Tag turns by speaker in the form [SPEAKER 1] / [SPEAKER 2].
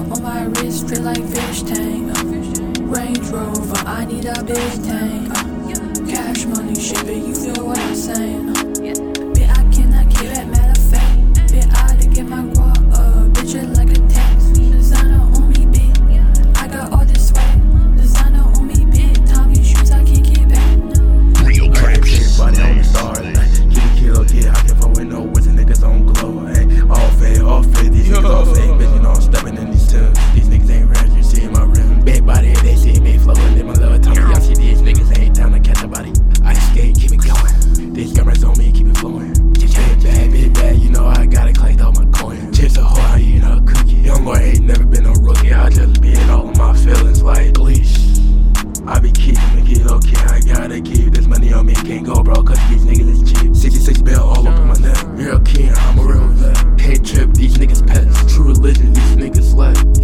[SPEAKER 1] On my wrist, feel like fish tank. Range Rover, I need a big tank. Cash money, shit, but you feel what I'm saying.
[SPEAKER 2] Can't go, bro, cause these niggas is cheap. 66 bell all up on my neck. Real king, I'm a real vet. Can't trip, these niggas pets. True religion, these niggas let.